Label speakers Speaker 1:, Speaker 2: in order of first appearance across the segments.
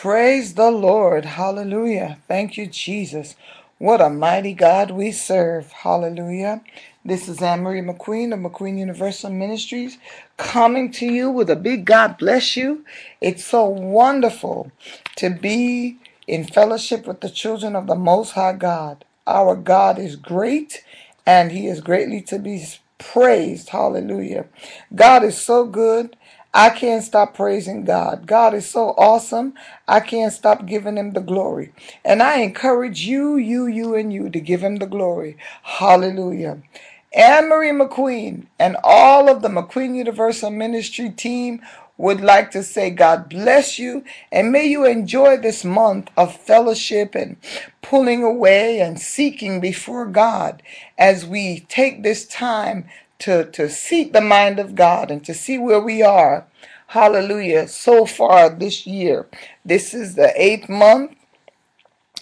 Speaker 1: Praise the Lord. Hallelujah. Thank you, Jesus. What a mighty God we serve. Hallelujah. This is Annmarie McQueen of McQueen Universal Ministries coming to you with a big God bless you. It's so wonderful to be in fellowship with the children of the Most High God. Our God is great and He is greatly to be praised. Hallelujah. God is so good. I can't stop praising God. God is so awesome. I can't stop giving him the glory. And I encourage you, you, you, and you to give him the glory. Hallelujah. Annmarie McQueen and all of the McQueen Universal Ministry team would like to say God bless you and may you enjoy this month of fellowship and pulling away and seeking before God as we take this time to, to seek the mind of God and to see where we are. Hallelujah. So far this year. This is the eighth month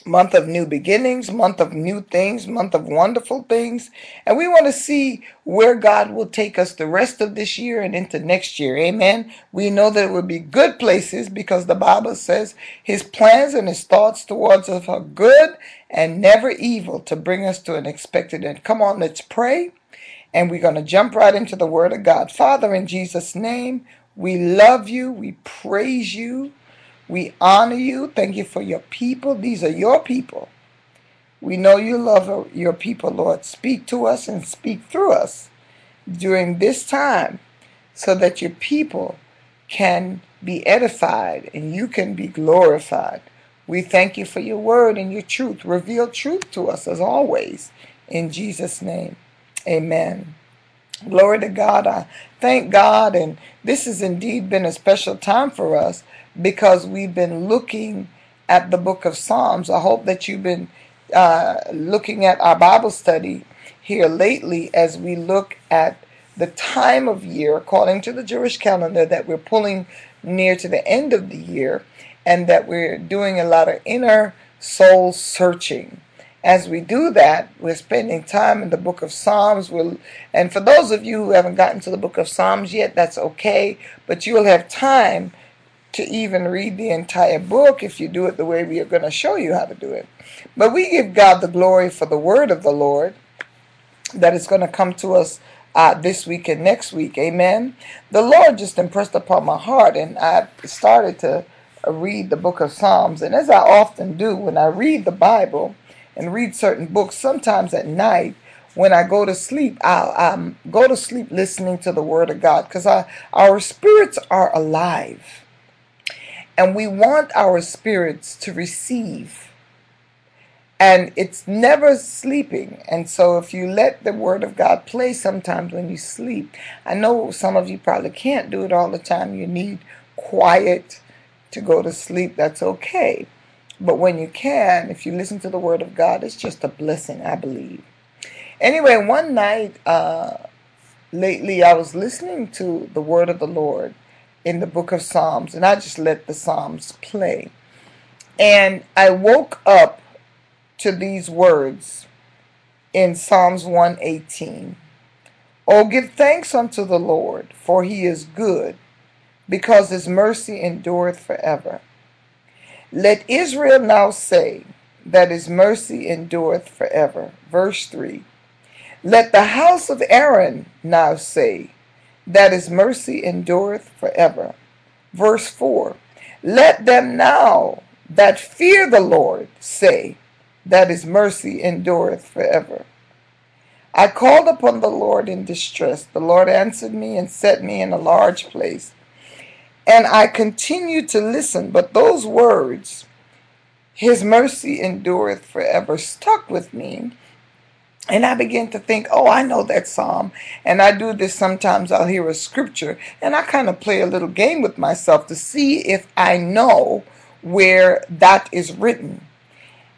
Speaker 1: month of new beginnings, month of new things, month of wonderful things. And we want to see where God will take us the rest of this year and into next year. Amen. We know that it will be good places because the Bible says his plans and his thoughts towards us are good and never evil to bring us to an expected end. Come on, let's pray. And we're going to jump right into the word of God. Father, in Jesus' name, we love you. We praise you. We honor you. Thank you for your people. These are your people. We know you love your people, Lord. Speak to us and speak through us during this time so that your people can be edified and you can be glorified. We thank you for your word and your truth. Reveal truth to us as always. In Jesus' name, amen. Glory to God. I thank God. And this has indeed been a special time for us because we've been looking at the book of Psalms. I hope that you've been uh, looking at our Bible study here lately as we look at the time of year according to the Jewish calendar that we're pulling near to the end of the year and that we're doing a lot of inner soul searching. As we do that, we're spending time in the book of Psalms. We'll, and for those of you who haven't gotten to the book of Psalms yet, that's okay, but you'll have time to even read the entire book if you do it the way we are going to show you how to do it. But we give God the glory for the word of the Lord that is going to come to us uh, this week and next week. Amen. The Lord just impressed upon my heart, and I started to read the book of Psalms. And as I often do when I read the Bible and read certain books, sometimes at night, when I go to sleep, I'll um, go to sleep listening to the Word of God because our spirits are alive. And we want our spirits to receive. And it's never sleeping. And so if you let the Word of God play sometimes when you sleep, I know some of you probably can't do it all the time. You need quiet to go to sleep. That's okay. But when you can, if you listen to the Word of God, it's just a blessing, I believe. Anyway, one night uh, lately, I was listening to the Word of the Lord in the book of Psalms, and I just let the Psalms play. And I woke up to these words in Psalms 118. Oh, give thanks unto the Lord, for he is good, because his mercy endureth forever. Let Israel now say that his mercy endureth forever. Verse 3. Let the house of Aaron now say that his mercy endureth forever. Verse 4 Let them now that fear the Lord say that his mercy endureth forever. I called upon the Lord in distress. The Lord answered me and set me in a large place. And I continued to listen, but those words, His mercy endureth forever, stuck with me and I began to think, oh, I know that psalm. And I do this sometimes. I'll hear a scripture and I kind of play a little game with myself to see if I know where that is written.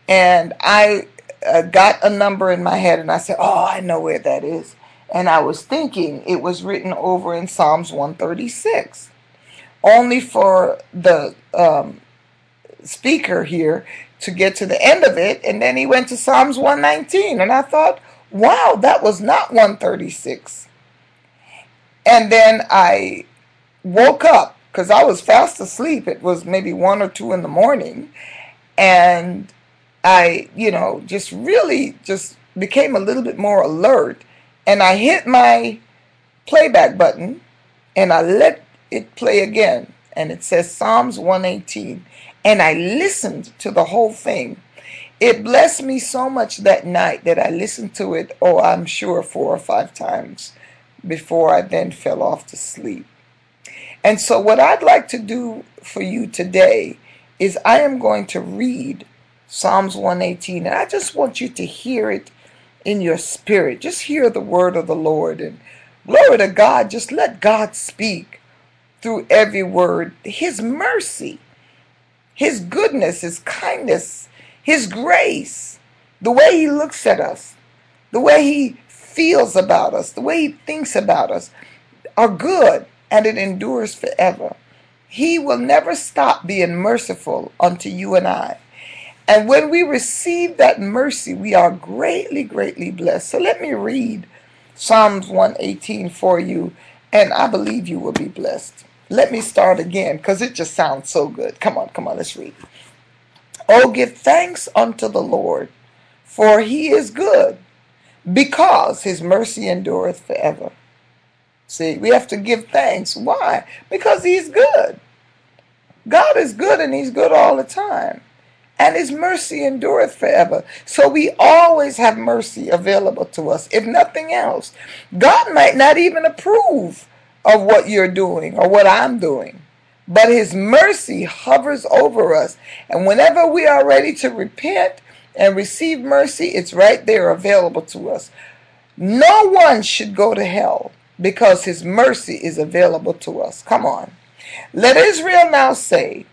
Speaker 1: And I uh, got a number in my head and I said, oh, I know where that is. And I was thinking it was written over in Psalms 136. Only for the um, speaker here to get to the end of it. And then he went to Psalms 119. And I thought, wow, that was not 136. And then I woke up because I was fast asleep. It was maybe one or two in the morning. And I, you know, just really just became a little bit more alert. And I hit my playback button and I let it play again. And it says Psalms 118. And I listened to the whole thing. It blessed me so much that night that I listened to it, oh, I'm sure four or five times before I then fell off to sleep. And so, what I'd like to do for you today is I am going to read Psalms 118, and I just want you to hear it in your spirit. Just hear the word of the Lord and glory to God. Just let God speak through every word. His mercy, His goodness, His kindness, His grace, the way He looks at us, the way He feels about us, the way He thinks about us are good and it endures forever. He will never stop being merciful unto you and I. And when we receive that mercy, we are greatly, greatly blessed. So let me read Psalms 118 for you, and I believe you will be blessed. Let me start again because it just sounds so good. Come on, come on, let's read. Oh, give thanks unto the Lord, for he is good, because his mercy endureth forever. See, we have to give thanks. Why? Because he's good. God is good and he's good all the time and his mercy endureth forever. So we always have mercy available to us. If nothing else, God might not even approve of what you're doing or what I'm doing, but his mercy hovers over us. And whenever we are ready to repent and receive mercy, it's right there available to us. No one should go to hell because his mercy is available to us. Come on. Let Israel now say,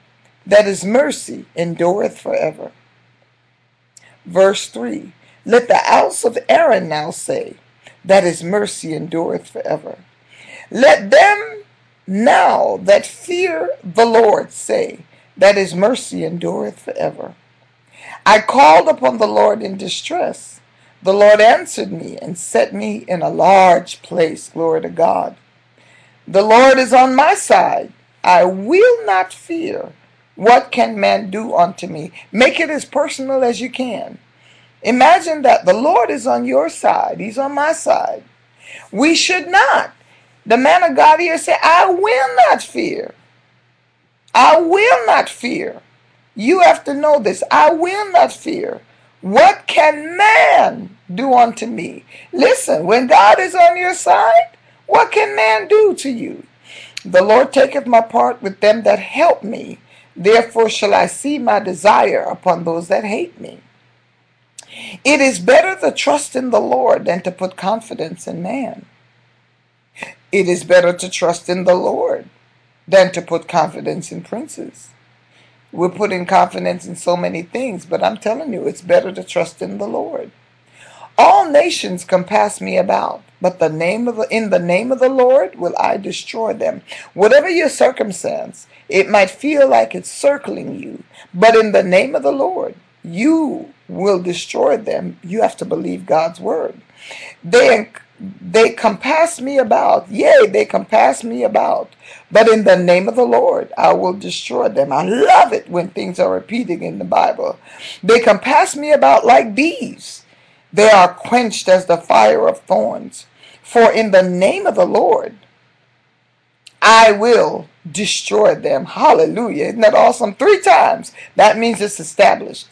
Speaker 1: that his mercy endureth forever. Verse 3 Let the house of Aaron now say, that his mercy endureth forever. Let them now that fear the Lord say, that his mercy endureth forever. I called upon the Lord in distress. The Lord answered me and set me in a large place. Glory to God. The Lord is on my side. I will not fear. What can man do unto me? Make it as personal as you can. Imagine that the Lord is on your side, He's on my side. We should not. The man of God here said, I will not fear. I will not fear. You have to know this. I will not fear. What can man do unto me? Listen, when God is on your side, what can man do to you? The Lord taketh my part with them that help me. Therefore shall I see my desire upon those that hate me. It is better to trust in the Lord than to put confidence in man. It is better to trust in the Lord than to put confidence in princes. We're putting confidence in so many things, but I'm telling you, it's better to trust in the Lord. All nations compass me about, but the name of the, in the name of the Lord will I destroy them. Whatever your circumstance, it might feel like it's circling you, but in the name of the Lord, you will destroy them. You have to believe God's word. They they compass me about, yea, they compass me about, but in the name of the Lord, I will destroy them. I love it when things are repeating in the Bible. They compass me about like bees. They are quenched as the fire of thorns. For in the name of the Lord, I will destroy them. Hallelujah. Isn't that awesome? Three times. That means it's established.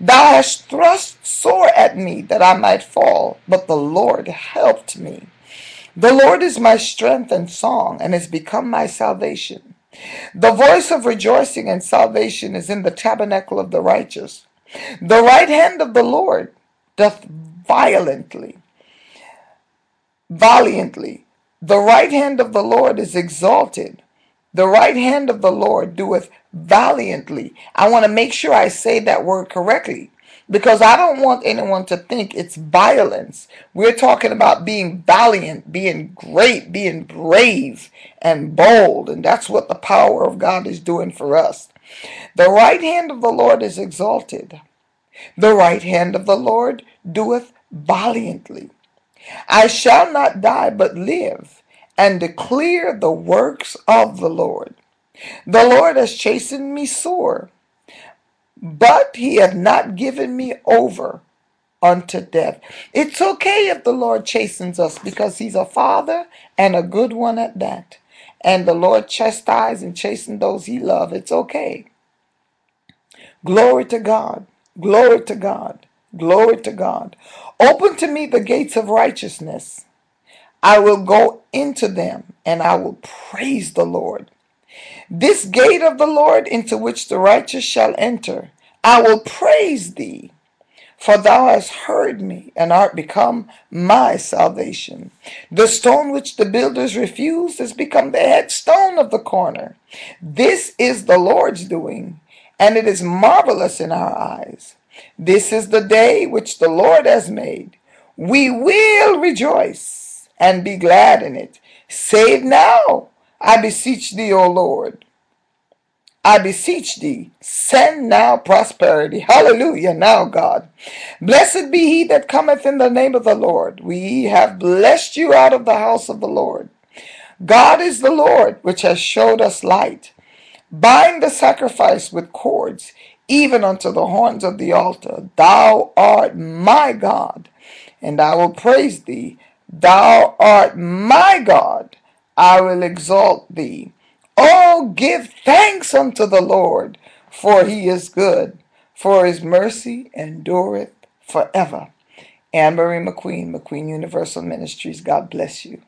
Speaker 1: Thou hast thrust sore at me that I might fall, but the Lord helped me. The Lord is my strength and song, and has become my salvation. The voice of rejoicing and salvation is in the tabernacle of the righteous. The right hand of the Lord doth violently, valiantly. The right hand of the Lord is exalted. The right hand of the Lord doeth valiantly. I want to make sure I say that word correctly because I don't want anyone to think it's violence. We're talking about being valiant, being great, being brave and bold, and that's what the power of God is doing for us. The right hand of the Lord is exalted. The right hand of the Lord doeth valiantly. I shall not die, but live, and declare the works of the Lord. The Lord has chastened me sore, but he hath not given me over unto death. It's okay if the Lord chastens us because he's a father and a good one at that. And the Lord chastise and chasten those he loves. It's okay. Glory to God. Glory to God. Glory to God. Open to me the gates of righteousness. I will go into them and I will praise the Lord. This gate of the Lord into which the righteous shall enter, I will praise thee. For thou hast heard me, and art become my salvation. The stone which the builders refused has become the headstone of the corner. This is the Lord's doing, and it is marvelous in our eyes. This is the day which the Lord has made. We will rejoice and be glad in it. Save now, I beseech thee, O Lord. I beseech thee, send now prosperity. Hallelujah, now, God. Blessed be he that cometh in the name of the Lord. We have blessed you out of the house of the Lord. God is the Lord, which has showed us light. Bind the sacrifice with cords, even unto the horns of the altar. Thou art my God, and I will praise thee. Thou art my God, I will exalt thee. Oh, give thanks unto the Lord, for he is good, for his mercy endureth forever. Annmarie McQueen, McQueen Universal Ministries, God bless you.